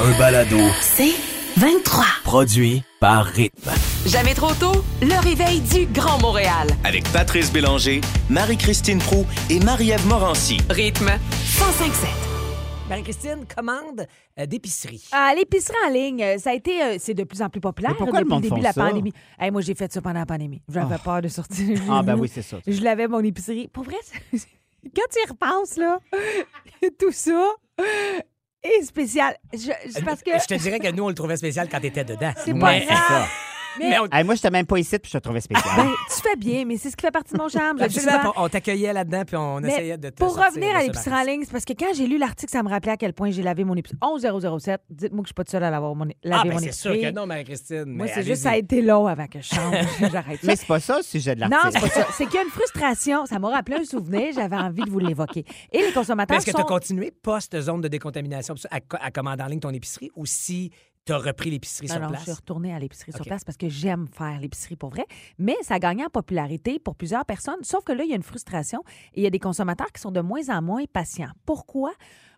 un balado C'est 23. produit par Rythme. Jamais trop tôt, le réveil du Grand Montréal. Avec Patrice Bélanger, Marie-Christine Prou et Marie-Ève Morancy. Rythme 1057. Marie-Christine commande euh, d'épicerie. À l'épicerie en ligne, euh, ça a été, euh, c'est de plus en plus populaire Mais pourquoi depuis le monde début de la ça? pandémie. Hey, moi, j'ai fait ça pendant la pandémie. J'avais Oh. peur de sortir. Ah, ben oui, c'est ça. Je l'avais, mon épicerie. Pour vrai, quand tu y repenses, là, tout ça est spécial. Je, c'est parce que... Je te dirais que nous, on le trouvait spécial quand t'étais dedans. C'est pas grave. Mais, Mais on- Hey, moi, j'étais même pas ici, puis je te trouvais spécial. ben, tu fais bien, mais c'est ce qui fait partie de mon charme. je Absolument, on on t'accueillait là-dedans, puis on Mais essayait de te Pour revenir à ce l'épicerie en ligne, c'est parce que quand j'ai lu l'article, ça me rappelait à quel point j'ai lavé mon épicerie. 11007, dites-moi que je suis pas toute seule à l'avoir mon, laver Ah, ben mon c'est sûr épicerie. que non, Marie-Christine. Moi, mais c'est juste ça a été long avant que je change. J'arrête. Mais c'est pas ça le sujet de Non, l'article. c'est pas ça. C'est qu'il y a une frustration. Ça m'a rappelé un souvenir. J'avais envie de vous l'évoquer. Et les consommateurs Est-ce que tu as continué post-zone de décontamination à, à commander en ligne ton épicerie ou si tu as repris l'épicerie sur non, place? je suis retournée à l'épicerie sur place parce que j'aime faire l'épicerie pour vrai. Mais ça a gagné en popularité pour plusieurs personnes. Sauf que là, il y a une frustration et il y a des consommateurs qui sont de moins en moins patients. Pourquoi?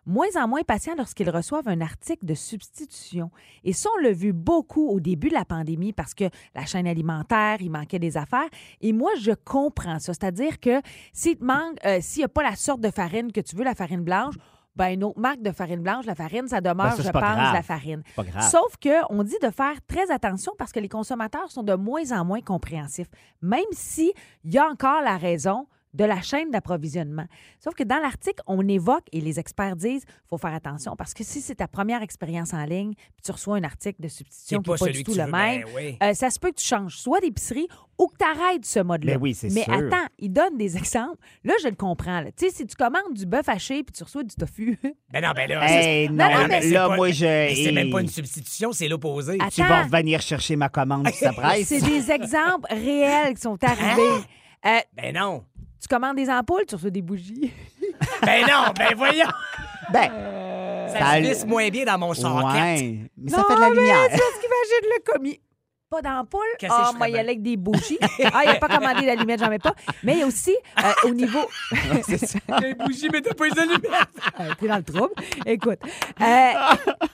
Moins en moins patients lorsqu'ils reçoivent un article de substitution. Et ça, on l'a vu beaucoup au début de la pandémie parce que la chaîne alimentaire, il manquait des affaires. Et moi, je comprends ça. C'est-à-dire que s'il te manque, euh, s'il n'y a pas la sorte de farine que tu veux, la farine blanche, ben une autre marque de farine blanche, la farine, ça demeure, Ben, ça, je pense, grave. la farine. Pas grave. Sauf qu'on dit de faire très attention parce que les consommateurs sont de moins en moins compréhensifs, même s'il y a encore la raison de la chaîne d'approvisionnement. Sauf que dans l'article, on évoque, et les experts disent, il faut faire attention parce que si c'est ta première expérience en ligne, puis tu reçois un article de substitution qui n'est pas du tout le veux, même, ben oui. euh, ça se peut que tu changes soit d'épicerie ou que tu arrêtes ce mode-là. Ben oui, Mais sûr. attends, il donne des exemples. Là, je le comprends. Tu sais, si tu commandes du bœuf haché puis tu reçois du tofu, Ben non, ben là, Hey, c'est- non, non, mais là, pas- moi, je. c'est même pas une substitution, c'est l'opposé. Attends. Tu vas revenir chercher ma commande, puis ça presse. c'est des exemples réels qui sont arrivés. Euh, Ben non. Tu commandes des ampoules, tu reçois des bougies. Ben non, ben voyons. Ben, Ça Ça- se glisse moins bien dans mon socket. ouais. Mais ça Non, fait de la mais lumière. C'est ce qu'imagine le commis. Pas d'ampoule. Ah, moi, il y a avec des bougies. Ah, il n'a pas commandé d'allumettes, j'en mets pas. Mais il y a aussi, euh, au niveau. C'est ça. Des bougies, mais t'as pas les allumettes. Euh, T'es dans le trouble. Écoute, euh,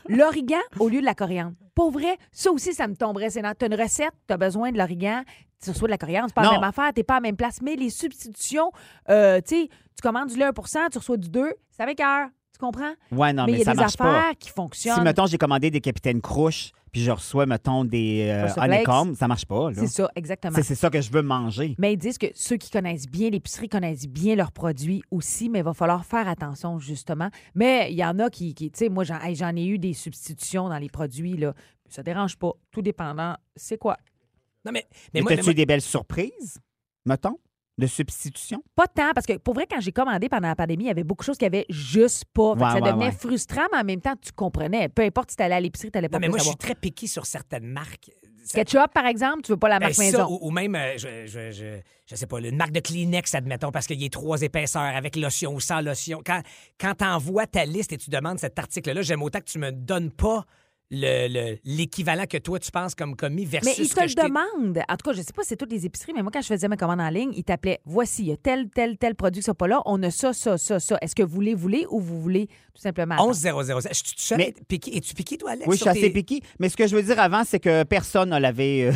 l'origan au lieu de la coriandre. Pour vrai, ça aussi, ça me tomberait. C'est t'as une recette, tu as besoin de l'origan, tu reçois de la coriandre, c'est pas la même affaire, t'es pas à la même place. Mais les substitutions, euh, tu sais, tu commandes du lait 1 tu reçois du 2, c'est avec cœur. Tu comprends? Ouais, non, mais, mais il y a ça des marche affaires pas. qui fonctionnent. Si, mettons, j'ai commandé des capitaines crouches, puis je reçois, mettons, des euh, honeycombs, ça marche pas, c'est ça, exactement. C'est c'est ça que je veux manger. Mais ils disent que ceux qui connaissent bien l'épicerie connaissent bien leurs produits aussi, mais il va falloir faire attention, justement. Mais il y en a qui, qui- tu sais, moi, j'en hey, ai eu des substitutions dans les produits, là. Ça dérange pas, tout dépendant, c'est quoi? Non, mais, mais Mais moi, mais t'as-tu moi- eu des belles surprises, mettons, de substitution? Pas tant, parce que pour vrai, quand j'ai commandé pendant la pandémie, il y avait beaucoup de choses qui avaient juste pas. Fait que Ouais, ça ouais, devenait ouais. frustrant, mais en même temps, tu comprenais. Peu importe si t'allais à l'épicerie, t'allais pas non, mais plus moi, je savoir. suis très piqué sur certaines marques. Ça- Ketchup, par exemple, tu veux pas la Ben, marque ça, maison. ou, ou même, euh, je, je, je, je sais pas, une marque de Kleenex, admettons, parce qu'il y a trois épaisseurs avec lotion ou sans lotion. Quand, quand tu envoies ta liste et tu demandes cet article-là, j'aime autant que tu me donnes pas l'équivalent que toi, tu penses comme commis versus Mais ils te le demandent. En tout cas, je sais pas si c'est toutes les épiceries, mais moi, quand je faisais ma commande en ligne, ils t'appelaient voici, il y a tel, tel, tel produit qui sont pas là. On a ça, ça, ça, ça. Est-ce que vous voulez, voulez ou vous voulez tout simplement. attendre? 11 000. Je suis tout seul. Mais- piqué. Es-tu piqué, toi, Alex? Oui, je suis assez tes- piqué. Mais ce que je veux dire avant, c'est que personne n'a lavé euh,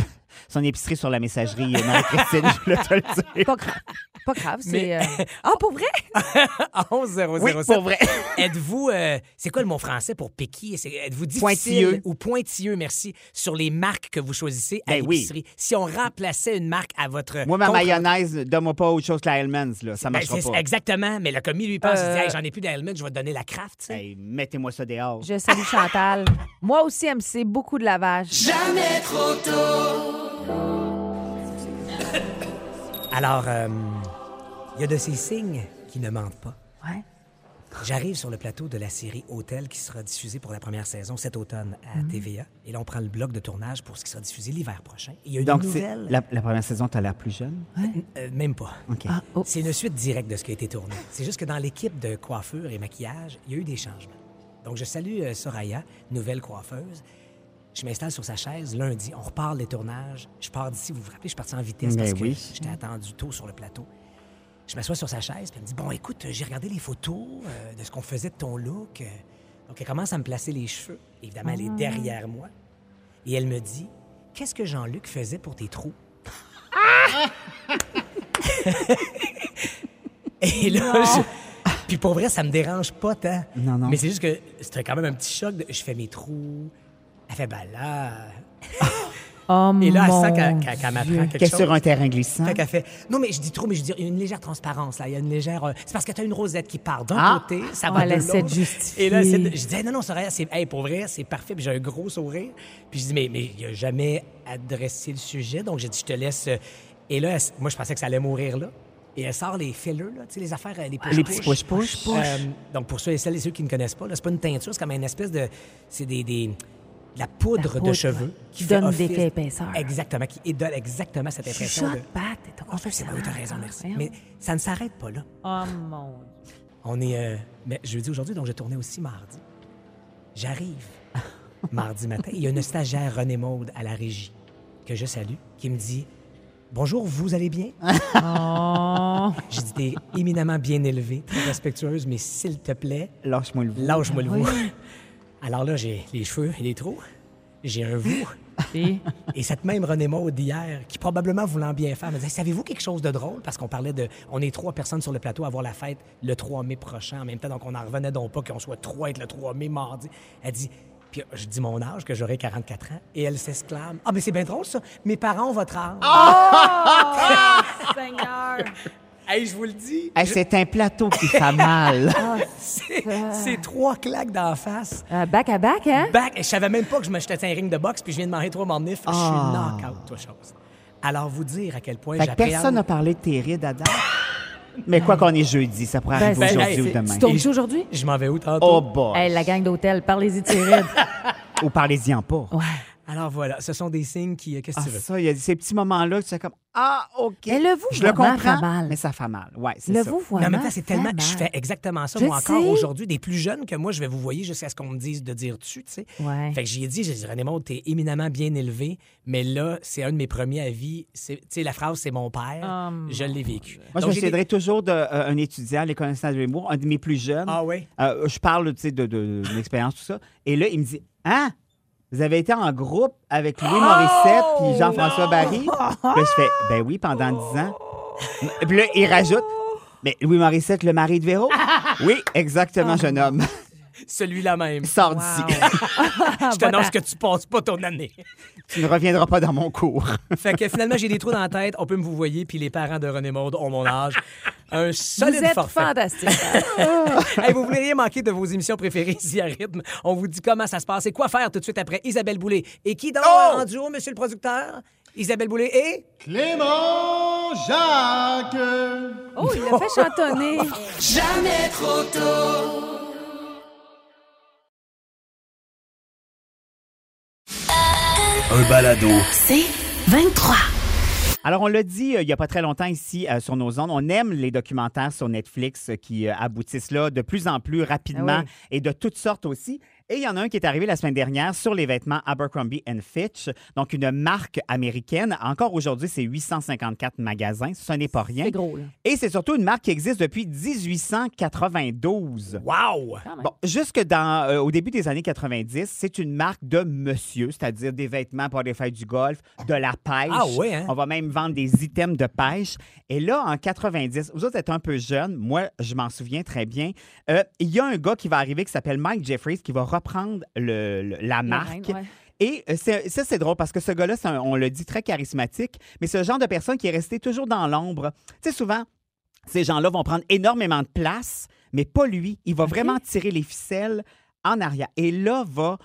son épicerie sur la messagerie euh, Marie-Christine, je voulais te le dire. Pas grave. Pas grave, c'est. Euh, Ah, pour vrai? 11 007. Oui, pour vrai. Êtes-vous, euh, c'est quoi le mot français pour piqué? Êtes-vous difficile Pointilleux. ou pointilleux, merci, sur les marques que vous choisissez à Ben oui. l'épicerie? Si on remplaçait une marque à votre... Moi, ma contre- mayonnaise, donne-moi pas autre chose que la Hellmann's, là. Ça Ben, marchera pas. Exactement, mais le commis, lui, pense, il dit, Euh, Hey, j'en ai plus d'Helmet, je vais te donner la sais. Hey, mettez-moi ça dehors. Je salue Chantal. Moi aussi, MC, beaucoup de lavage. Alors, euh, il y a de ces signes qui ne mentent pas. Ouais. J'arrive sur le plateau de la série Hôtel qui sera diffusée pour la première saison cet automne à Mhm. TVA. Et là, on prend le bloc de tournage pour ce qui sera diffusé l'hiver prochain. Et il y a une Donc, nouvelle... la, la première saison, t'as l'air plus jeune? Euh, même pas. OK. Ah, oh. C'est une suite directe de ce qui a été tourné. C'est juste que dans l'équipe de coiffure et maquillage, il y a eu des changements. Donc, je salue euh, Soraya, nouvelle coiffeuse. Je m'installe sur sa chaise lundi. On reparle les tournages. Je pars d'ici. Vous vous rappelez, je suis parti en vitesse Ben parce que j'étais attendu tôt sur le plateau. Je m'assois sur sa chaise, puis elle me dit Bon, écoute, j'ai regardé les photos euh, de ce qu'on faisait de ton look. Donc, elle commence à me placer les cheveux. Évidemment, elle est derrière moi. Et elle me dit Qu'est-ce que Jean-Luc faisait pour tes trous? Et là, je- puis pour vrai, ça me dérange pas tant. Non, non. Mais c'est juste que c'était quand même un petit choc. de- Je fais mes trous. Elle fait, ben là. Oh, Et là, elle sent qu'elle qu'elle- qu'elle m'apprend quelque chose. sur un terrain glissant? Fait qu'elle fait. Non, mais je dis trop, mais je dis, il y a une légère transparence, là. Il y a une légère. euh, C'est parce que tu as une rosette qui part d'un Ah! côté, ça Oh, va elle de essaie de l'autre. justifier. Et là, elle essaie de- je dis, Hey, non, non, vrai, c'est, hey, pour vrai, c'est parfait. Puis j'ai un gros sourire. Puis je dis, mais, mais il a jamais adressé le sujet. Donc j'ai dit, je te laisse. euh, Et là, elle- moi, je pensais que ça allait mourir là. Et elle sort les fillers, là, tu sais, les affaires, euh, les push Les petits push-push. Euh, donc, pour ceux et celles et ceux qui ne connaissent pas, là, c'est pas une teinture, c'est comme une espèce de. C'est des. des- de la poudre, La de cheveux ouais. qui Qui fait donne office- épaisseur. Exactement, qui donne exactement cette impression de. Chuchote, Pat, t'as Ah, c'est oui, t'as raison, merci. Mais ça ne s'arrête pas là. Oh mon On est euh, mais jeudi aujourd'hui, donc je tournais aussi mardi. J'arrive mardi matin. Il y a une stagiaire René Maude à la régie que je salue qui me dit Bonjour, vous allez bien? Oh. J'ai dit T'es éminemment bien élevée, très respectueuse, mais s'il te plaît, Lâche-moi le vous. lâche-moi le Oui. vous. Alors là, j'ai les cheveux et les trous. J'ai un vous. Et cette même René Maud d'hier, qui probablement voulant bien faire, me disait Savez-vous quelque chose de drôle? Parce qu'on parlait de. On est trois personnes sur le plateau à avoir la fête le 3 mai prochain en même temps, donc on n'en revenait donc pas qu'on soit trois être le 3 mai mardi. Elle dit. Puis je dis mon âge, que j'aurai 44 ans, et elle s'exclame Ah, mais c'est bien drôle ça, mes parents ont votre âge. Seigneur. Hey, je vous le dis, Hey, c'est un plateau qui fait mal. c'est c'est trois claques d'en face. Euh, back à back, hein? Back, et je savais même pas que je me jetais un ring de boxe, puis je viens de manger trois morts nif. Je suis Ah. knock-out, toi, chose. Alors, vous dire à quel point Fait j'appréhende... personne n'a parlé de tes rides, Adam. Mais quoi qu'on est jeudi, ça pourrait Ben, arriver aujourd'hui hey, ou c'est- demain. Tu tournes-tu aujourd'hui? Je m'en vais où tantôt? Oh boy. Hey, la gang d'hôtel, parlez-y de tes rides. Ou parlez-y-en pas. Ouais. Alors voilà, ce sont des signes qui. euh, Qu'est-ce que Ah, tu veux? ça, il y a ces petits moments-là que tu fais comme Ah, OK. Mais le vous Je le comprends, fait mal. mais ça fait mal. Ouais, c'est Le ça. vous, Mais même temps, c'est tellement. fait Je mal. fais exactement ça, Je moi, encore aujourd'hui. Des plus jeunes que moi, je vais vous voyer jusqu'à ce qu'on me dise de dire tu, tu sais. Ouais. Fait que j'y ai dit, j'ai dit, René Maud, t'es éminemment bien élevé, mais là, c'est un de mes premiers avis. C'est- Tu sais, la phrase, c'est mon père. Oh, je l'ai vécu. Moi, je Donc, souviendrai toujours d'un étudiant à l'École nationale de l'humour, un de mes plus jeunes. Ah oui? Euh, je parle, tu sais, de, de, de l'expérience, tout ça. Et là, il me dit Hein? Vous avez été en groupe avec Louis Morissette puis Jean-François Barry Puis je fais Ben oui, pendant dix ans. Puis là, il rajoute Mais Louis Morissette, le mari de Véro Oui, exactement, jeune homme. Celui-là même. Sors Wow. d'ici. Je t'annonce que tu passes pas ton année. tu ne reviendras pas dans mon cours. fait que finalement, j'ai des trous dans la tête. On peut me vous voyer, puis les parents de René Maud ont mon âge. Un Vous solide êtes forfait. fantastique. Hey, vous voulez rien manquer de vos émissions préférées ici à Rythme? On vous dit comment ça se passe et quoi faire tout de suite après Isabelle Boulay. Et qui donc Oh! en duo, monsieur le producteur? Isabelle Boulay et... Clément Jacques. Oh, il l'a fait chantonner. Un balado. C'est 23. Alors, on l'a dit euh, il n'y a pas très longtemps ici euh, sur nos ondes, on aime les documentaires sur Netflix euh, qui euh, aboutissent là de plus en plus rapidement Ah oui. et de toutes sortes aussi. Et il y en a un qui est arrivé la semaine dernière sur les vêtements Abercrombie Fitch, donc une marque américaine. Encore aujourd'hui, c'est 854 magasins, ce n'est pas rien. C'est gros, là. Et c'est surtout une marque qui existe depuis 1892. Wow! Bon, jusque dans, euh, au début des années 90, c'est une marque de monsieur, c'est-à-dire des vêtements pour les fêtes du golf, de la pêche. Ah ouais, hein? On va même vendre des items de pêche. Et là, en 90, vous autres êtes un peu jeunes, moi, je m'en souviens très bien. Euh, Il y a un gars qui va arriver qui s'appelle Mike Jeffries qui va reprendre le- le- la marque. reine, ouais. Et euh, ça, c'est drôle parce que ce gars-là, on le dit, très charismatique, mais le genre de personne qui est resté toujours dans l'ombre. Tu sais, souvent, ces gens-là vont prendre énormément de place, mais pas lui. Il va vraiment tirer les ficelles en arrière. Et là, va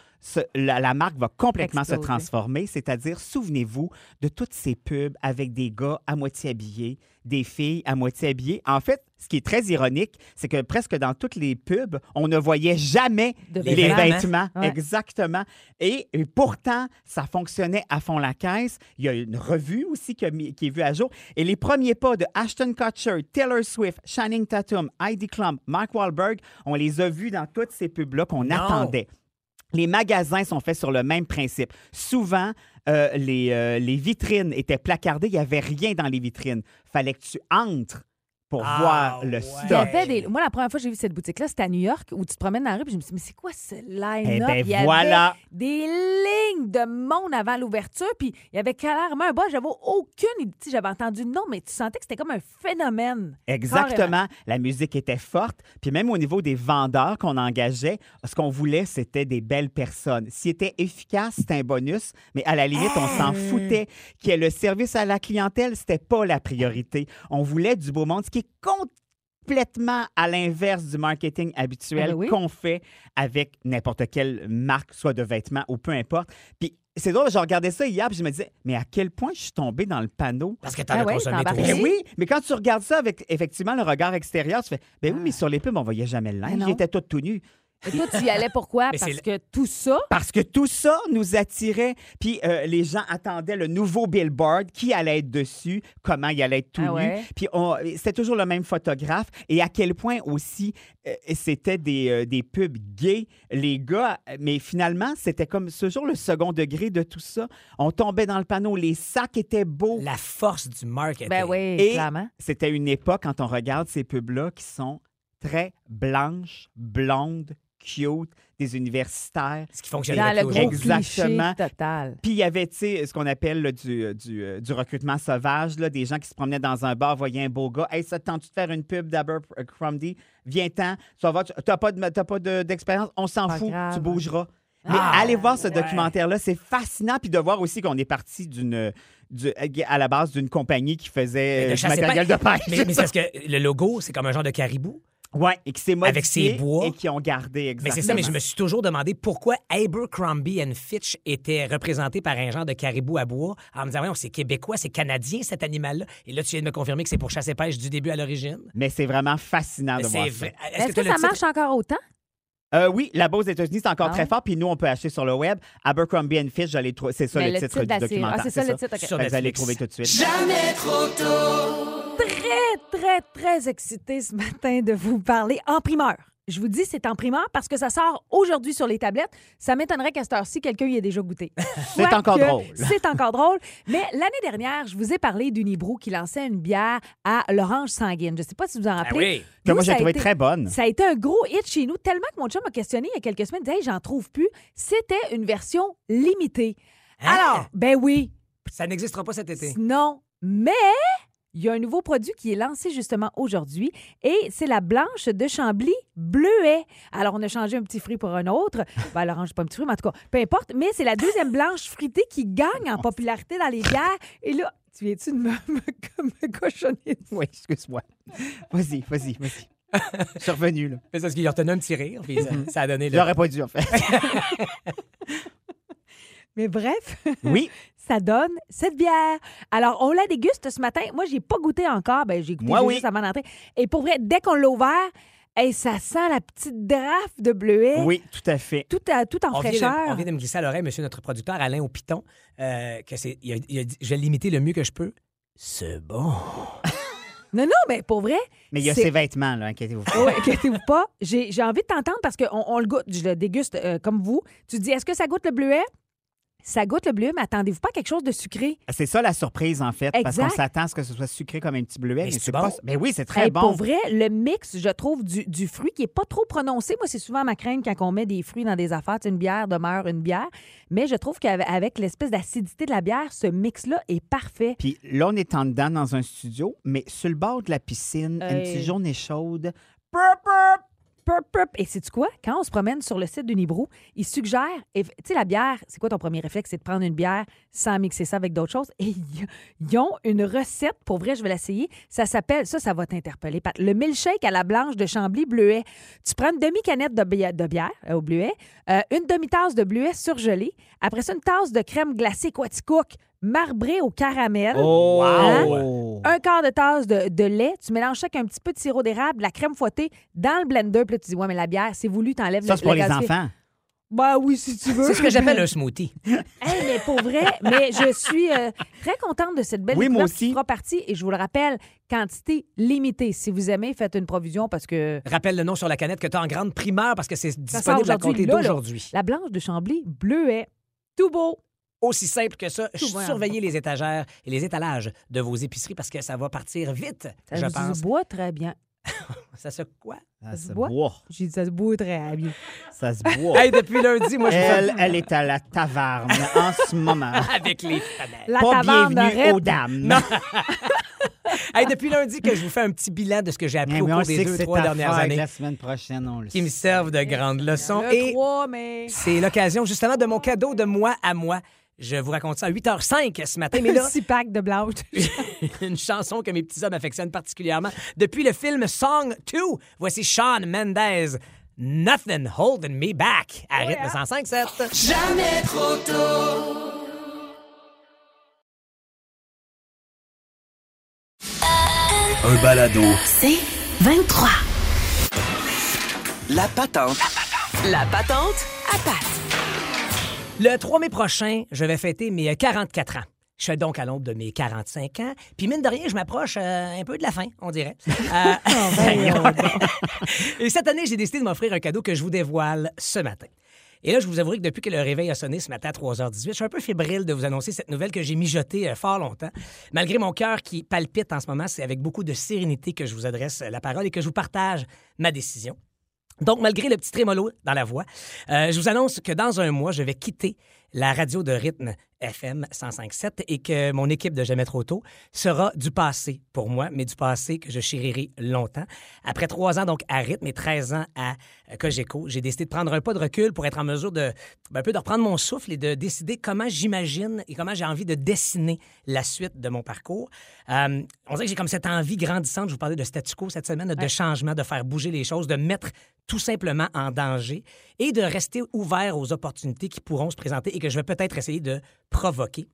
la, la marque va complètement se transformer. C'est-à-dire, souvenez-vous de toutes ces pubs avec des gars à moitié habillés, des filles à moitié habillées. En fait, ce qui est très ironique, c'est que presque dans toutes les pubs, on ne voyait jamais De les, vêtements. vêtements. Ouais. Exactement. Et, et pourtant, ça fonctionnait à fond la caisse. Il y a une revue aussi qui, est vue à jour. Et les premiers pas de Ashton Kutcher, Taylor Swift, Channing Tatum, Heidi Klum, Mark Wahlberg, on les a vus dans toutes ces pubs-là qu'on attendait. Les magasins sont faits sur le même principe. Souvent, euh, les, euh, les vitrines étaient placardées. Il n'y avait rien dans les vitrines. fallait que tu entres pour Ah, voir le ouais. Il y stock. avait des... Moi, la première fois que j'ai vu cette boutique-là, c'était à New York, où tu te promènes dans la rue, puis je me suis dit, mais c'est quoi ce line-up? Eh ben Il y avait voilà. des lignes de monde avant l'ouverture, puis il y avait clairement un bas, j'avais aucune idée. J'avais entendu le nom, mais tu sentais que c'était comme un phénomène. Exactement. La musique était forte. Puis même au niveau des vendeurs qu'on engageait, ce qu'on voulait, c'était des belles personnes. S'ils étaient efficaces, c'était un bonus, mais à la limite, on s'en foutait. Qu'il y ait le service à la clientèle, c'était pas la priorité. On voulait du beau monde, ce qui est complètement à l'inverse du marketing habituel Ah ben oui. qu'on fait avec n'importe quelle marque, soit de vêtements ou peu importe. Puis c'est drôle, je regardais ça hier, puis je me disais, mais à quel point je suis tombé dans le panneau? Parce que t'en Ah as ouais, consommé toi embarqué. ben oui, mais quand tu regardes ça avec effectivement le regard extérieur, tu fais ben Ah. oui, mais sur les pubs, on voyait jamais le linge. était tout tout nu. Et toi, tu y allais pourquoi? Mais Parce c'est que tout ça, Parce que tout ça nous attirait. Puis euh, les gens attendaient le nouveau billboard, qui allait être dessus, comment il allait être tout Ah nu. Puis on- c'était toujours le même photographe. Et à quel point aussi euh, c'était des, euh, des pubs gays, les gars. Mais finalement, c'était comme toujours le second degré de tout ça. On tombait dans le panneau, les sacs étaient beaux. La force du marketing. ben oui, Et clairement. c'était une époque, quand on regarde ces pubs-là, qui sont très blanches, blondes, cute, des universitaires. Ce qui fonctionne Dans avec le gros. Exactement. cliché total. Puis il y avait, tu sais, ce qu'on appelle là, du, du, euh, du recrutement sauvage, là, des gens qui se promenaient dans un bar, voyaient un beau gars. Hey, ça te tente-tu de faire une pub d'Abercrombie? Viens-t'en. Ça va, tu n'as pas de- t'as pas de- d'expérience? On s'en Pas fout. grave. Tu bougeras. Mais Ah, allez voir ce ouais. documentaire-là, c'est fascinant. Puis de voir aussi qu'on est parti d'une, du- à la base d'une compagnie qui faisait Mais de euh, du matériel pas- de pêche. Mais, mais c'est parce que le logo, c'est comme un genre de caribou. Ouais, et qui s'est modifié Avec ses bois. et qui ont gardé Mais exactement. c'est ça, mais je me suis toujours demandé pourquoi Abercrombie and Fitch était représenté par un genre de caribou à bois en me disant, voyons, c'est québécois, c'est canadien cet animal-là. Et là, tu viens de me confirmer que c'est pour chasser pêche du début à l'origine. Mais c'est vraiment fascinant de C'est voir ça. vrai. Est-ce que, t'as le ça titre? marche encore autant? Euh, oui, là-bas aux États-Unis, c'est encore Ah très fort. Puis nous, on peut acheter sur le web. Abercrombie and Fitch, trou- c'est ça Mais le, titre, de la du série. documentaire. Ah, c'est ça le titre, OK. Sur Fait que Vous allez Netflix. trouver tout de suite. Très, très, très excitée ce matin de vous parler en primeur. Je vous dis, c'est en primeur parce que ça sort aujourd'hui sur les tablettes. Ça m'étonnerait qu'à cette heure-ci, quelqu'un y ait déjà goûté. C'est encore drôle. C'est encore drôle. Mais l'année dernière, je vous ai parlé d'Unibrou qui lançait une bière à l'orange sanguine. Je ne sais pas si vous en Ah rappelez. oui. Que moi, j'ai trouvé été- très bonne. Ça a été un gros hit chez nous, tellement que mon chum m'a questionné il y a quelques semaines. Il disait, Hey, j'en trouve plus. C'était une version limitée. Hein? Alors, ben oui, Ça n'existera pas cet été. non, mais il y a un nouveau produit qui est lancé justement aujourd'hui et c'est la blanche de Chambly bleuet. Alors, on a changé un petit fruit pour un autre. Ben, l'orange, pas un petit fruit, mais en tout cas, peu importe. Mais c'est la deuxième blanche fruitée qui gagne en popularité dans les bières. Et là, tu viens-tu de me, me, me cochonner? Oui, excuse-moi. Vas-y, vas-y, vas-y. Je suis revenu, là. C'est parce qu'il a retenu un petit rire, puis ça, ça a donné le... J'aurais pas dû, en fait. Mais bref, Oui, ça donne cette bière. Alors, on la déguste ce matin. Moi, j'ai pas goûté encore. Ben, j'ai goûté Moi, juste oui. avant d'entrer. Et pour vrai, dès qu'on l'a ouvert, hey, ça sent la petite draft de bleuet. oui, tout à fait. Tout, à- tout en On vient, de, fraîcheur. on vient de me glisser à l'oreille, monsieur notre producteur, Alain au Piton, euh, que c'est, il a, il a dit, je vais l'imiter le mieux que je peux. C'est bon. Non, non, mais pour vrai. Mais il y a ses vêtements, là, inquiétez-vous. pas. Oui, inquiétez-vous pas. J'ai j'ai envie de t'entendre parce qu'on on le goûte. Je le déguste euh, comme vous. Tu dis, est-ce que ça goûte le bleuet? Ça goûte le bleuet, mais attendez-vous pas à quelque chose de sucré. C'est ça la surprise, en fait, parce qu'on s'attend à ce que ce soit sucré comme un petit bleuet. Mais Mais, c'est c'est bon? pas. Mais oui, c'est très Hey, bon. Pour vrai, le mix, je trouve, du, du fruit qui est pas trop prononcé. Moi, c'est souvent ma crainte quand on met des fruits dans des affaires. Une bière demeure une bière. Mais je trouve qu'avec avec l'espèce d'acidité de la bière, ce mix-là est parfait. Puis là, on est en dedans dans un studio, mais sur le bord de la piscine, une petite journée chaude. Purp, purp. Et sais-tu quoi? Quand on se promène sur le site d'Unibrou, ils suggèrent, et- tu sais, la bière, c'est quoi ton premier réflexe? C'est de prendre une bière sans mixer ça avec d'autres choses. Et ils- ont une recette, pour vrai, je vais l'essayer. Ça s'appelle, ça, ça va t'interpeller. Le milkshake à la blanche de Chambly bleuet. Tu prends une demi-canette de bière euh, au bleuet, euh, une demi-tasse de bleuet surgelé, après ça, une tasse de crème glacée Quaticook marbrée au caramel. Oh! Hein? un quart de tasse de, de lait, tu mélanges ça avec un petit peu de sirop d'érable, de la crème fouettée dans le blender, puis là, tu dis, ouais, mais la bière, c'est voulu, t'enlèves Ça, le c'est pour le les enfants. Bah oui, si tu veux. C'est ce que j'appelle un smoothie. Hey, mais pour vrai, mais je suis euh, très contente de cette belle Oui, moi qui aussi. fera partie. Et je vous le rappelle, quantité limitée. Si vous aimez, faites une provision parce que Rappelle le nom sur la canette que tu as en grande primeur parce que c'est ça disponible à aujourd'hui. compter d'aujourd'hui. La blanche de Chambly, bleuet, tout beau. Aussi simple que ça. Tout Surveillez les étagères et les étalages de vos épiceries parce que ça va partir vite, Ça je se pense. boit très bien. Ça se quoi? Ça se se boit? boit. J'ai dit ça se boit très bien. Ça se boit. Hey, depuis lundi, moi, je Elle, est à la taverne en ce moment. avec les femelles. La Pas taverne bienvenue aux dames. Non. Hey, depuis lundi que je vous fais un petit bilan de ce que j'ai appris Mais au cours des deux, trois dernières années La semaine prochaine, on le qui me servent de grandes leçons. Le Et 3, mais. c'est l'occasion justement de mon cadeau de moi à moi. Je vous raconte ça à 8h05 ce matin, mais là, six pack de blanche. une chanson que mes petits hommes affectionnent particulièrement. Depuis le film Song 2, voici Sean Mendez. Nothing holding me back. À rythme 105.7. Jamais trop tôt. Un balado. C'est 23. La patente. La patente à patte. Le 3 mai prochain, je vais fêter mes 44 ans. Je suis donc à l'ombre de mes 45 ans. Puis mine de rien, je m'approche euh, un peu de la fin, on dirait. Euh, Et cette année, j'ai décidé de m'offrir un cadeau que je vous dévoile ce matin. Et là, je vous avouerai que depuis que le réveil a sonné ce matin à 3h18, je suis un peu fébrile de vous annoncer cette nouvelle que j'ai mijotée euh, fort longtemps. Malgré mon cœur qui palpite en ce moment, c'est avec beaucoup de sérénité que je vous adresse euh, la parole et que je vous partage ma décision. Donc, malgré le petit trémolo dans la voix, euh, je vous annonce que dans un mois, je vais quitter la radio de rythme FM 105.7 et que mon équipe de Jamais trop tôt sera du passé pour moi, mais du passé que je chérirai longtemps. Après trois ans donc à rythme et 13 ans à euh, Cogeco, j'ai décidé de prendre un pas de recul pour être en mesure de ben, un peu de reprendre mon souffle et de décider comment j'imagine et comment j'ai envie de dessiner la suite de mon parcours. Euh, on dirait que j'ai comme cette envie grandissante, je vous parlais de statu quo cette semaine, de changement, de faire bouger les choses, de mettre tout simplement en danger et de rester ouvert aux opportunités qui pourront se présenter et que je vais peut-être essayer de provoquer.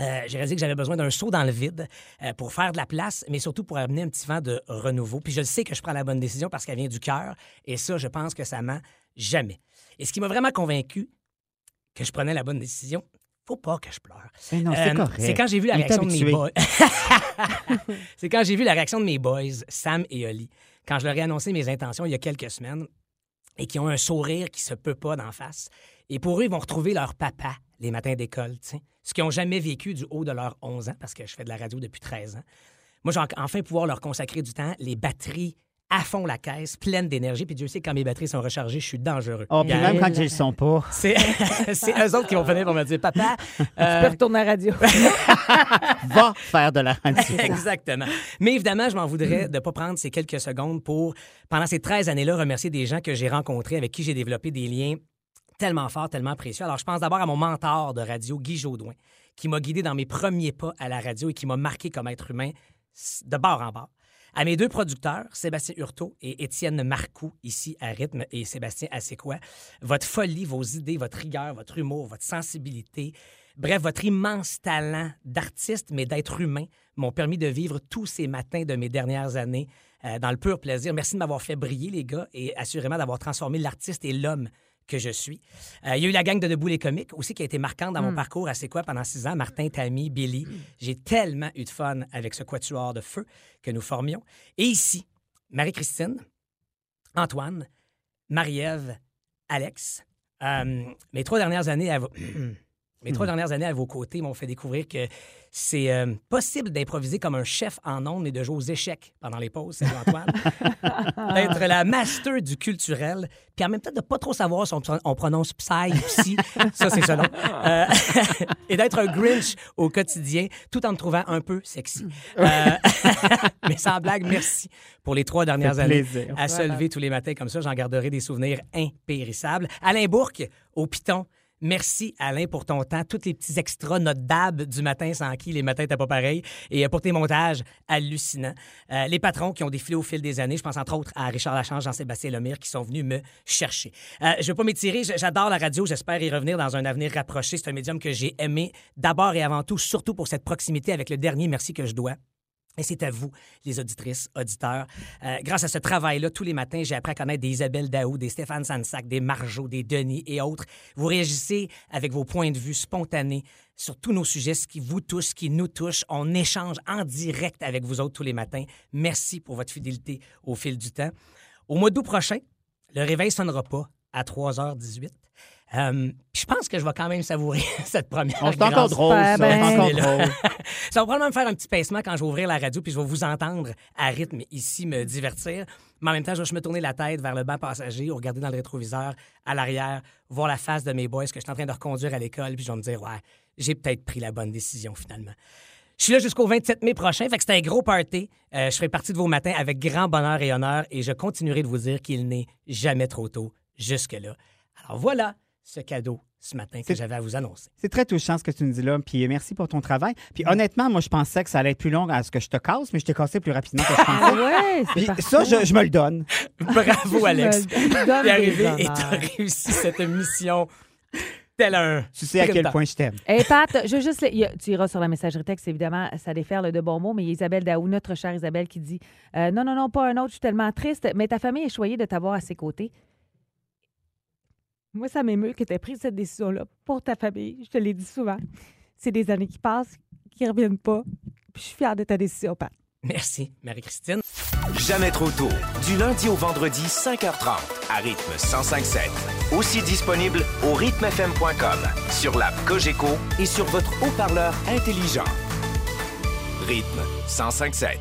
Euh, j'ai réalisé que j'avais besoin d'un saut dans le vide euh, pour faire de la place, mais surtout pour amener un petit vent de renouveau. Puis je sais que je prends la bonne décision parce qu'elle vient du cœur, et ça, je pense que ça ment jamais. Et ce qui m'a vraiment convaincu que je prenais la bonne décision, faut pas que je pleure. Mais non, c'est Euh, correct. C'est quand j'ai vu la réaction de mes boys. c'est quand j'ai vu la réaction de mes boys, Sam et Oli, quand je leur ai annoncé mes intentions il y a quelques semaines et qui ont un sourire qui se peut pas d'en face. Et pour eux, ils vont retrouver leur papa les matins d'école. Ce qu'ils n'ont jamais vécu du haut de leurs 11 ans, parce que je fais de la radio depuis 13 ans. Moi, j'ai en- enfin pouvoir leur consacrer du temps, les batteries à fond la caisse, pleines d'énergie. Puis Dieu sait, quand mes batteries sont rechargées, je suis dangereux. Oh, puis même quand ils le sont pas. C'est c'est eux autres qui vont venir pour me dire, papa, Tu euh, peux retourner à la radio. Va faire de la radio. Exactement. Mais évidemment, je m'en voudrais de ne pas prendre ces quelques secondes pour, pendant ces 13 années-là, remercier des gens que j'ai rencontrés, avec qui j'ai développé des liens tellement forts, tellement précieux. Alors, je pense d'abord à mon mentor de radio, Guy Jodoin, qui m'a guidé dans mes premiers pas à la radio et qui m'a marqué comme être humain de bord en bord. À mes deux producteurs, Sébastien Hurtaud et Étienne Marcoux, ici à Rythme, et Sébastien quoi, votre folie, vos idées, votre rigueur, votre humour, votre sensibilité, bref, votre immense talent d'artiste, mais d'être humain, m'ont permis de vivre tous ces matins de mes dernières années euh, dans le pur plaisir. Merci de m'avoir fait briller, les gars, et assurément d'avoir transformé l'artiste et l'homme que je suis. Euh, il y a eu la gang de Debout les comiques aussi qui a été marquante dans mon parcours à C'est quoi pendant six ans. Martin, Tammy, Billy. J'ai tellement eu de fun avec ce quatuor de feu que nous formions. Et ici, Marie-Christine, Antoine, Marie-Ève, Alex. Euh, mes trois dernières années à Mes trois dernières années à vos côtés m'ont fait découvrir que c'est euh, possible d'improviser comme un chef en ondes et de jouer aux échecs pendant les pauses, c'est Antoine. D'être la master du culturel, puis en même temps de pas trop savoir si on, on prononce psy ou psy, ça c'est selon. Euh, et d'être un Grinch au quotidien, tout en me trouvant un peu sexy. Euh, mais sans blague, merci pour les trois dernières années plaisir. à se lever tous les matins comme ça. J'en garderai des souvenirs impérissables. Alain Bourque, au Piton. Merci, Alain, pour ton temps. Tous les petits extras, notre dab du matin sans qui les matins n'étaient pas pareils. Et euh, pour tes montages hallucinants. Euh, les patrons qui ont défilé au fil des années. Je pense entre autres à Richard Lachange, Jean-Sébastien Lemire qui sont venus me chercher. Euh, je vais pas m'étirer. J'adore la radio. J'espère y revenir dans un avenir rapproché. C'est un médium que j'ai aimé d'abord et avant tout, surtout pour cette proximité avec le dernier merci que je dois. Et c'est à vous, les auditrices, auditeurs. Euh, grâce à ce travail-là, tous les matins, j'ai appris à connaître des Isabelle Daou, des Stéphane Sansac, des Marjo, des Denis et autres. Vous réagissez avec vos points de vue spontanés sur tous nos sujets, ce qui vous touche, ce qui nous touche. On échange en direct avec vous autres tous les matins. Merci pour votre fidélité au fil du temps. Au mois d'août prochain, le réveil sonnera pas à 3h18. Euh, je pense que je vais quand même savourer cette première. On c'est encore drôle, ça. Ben, encore drôle. Ça va probablement me faire un petit pincement quand je vais ouvrir la radio, puis je vais vous entendre à rythme ici me divertir. Mais en même temps, je vais me tourner la tête vers le banc passager ou regarder dans le rétroviseur à l'arrière, voir la face de mes boys que je suis en train de reconduire à l'école, puis je vais me dire, ouais, j'ai peut-être pris la bonne décision finalement. Je suis là jusqu'au 27 mai prochain, fait que c'est un gros party. Euh, je ferai partie de vos matins avec grand bonheur et honneur et je continuerai de vous dire qu'il n'est jamais trop tôt jusque-là. Alors voilà ce cadeau ce matin que j'avais à vous annoncer. C'est très touchant ce que tu nous dis là, puis merci pour ton travail. Puis honnêtement, moi, je pensais que ça allait être plus long à ce que je te casse, mais je t'ai cassé plus rapidement que je Ah pensais. ouais, c'est Puis ça, je, je me le donne. Bravo, Alex. Donne T'es arrivé et t'as réussi cette mission tel un. Tu sais à quel point je t'aime. Hey Pat, je veux juste. Tu iras sur la messagerie texte, évidemment, ça déferle de bons mots, mais il y a Isabelle Daou, notre chère Isabelle, qui dit euh, Non, non, non, pas un autre, je suis tellement triste, mais ta famille est choyée de t'avoir à ses côtés. Moi, ça m'émeut que tu aies pris cette décision-là pour ta famille. Je te l'ai dit souvent. C'est des années qui passent, qui ne reviennent pas. Puis je suis fière de ta décision, Pat. Merci, Marie-Christine. Jamais trop tôt. Du lundi au vendredi, 5h30, à rythme 105.7. Aussi disponible au rythmefm.com, sur l'app Cogeco et sur votre haut-parleur intelligent. Rythme 105.7.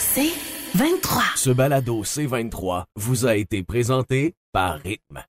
C'est 23. Ce balado C23 vous a été présenté par Rythme.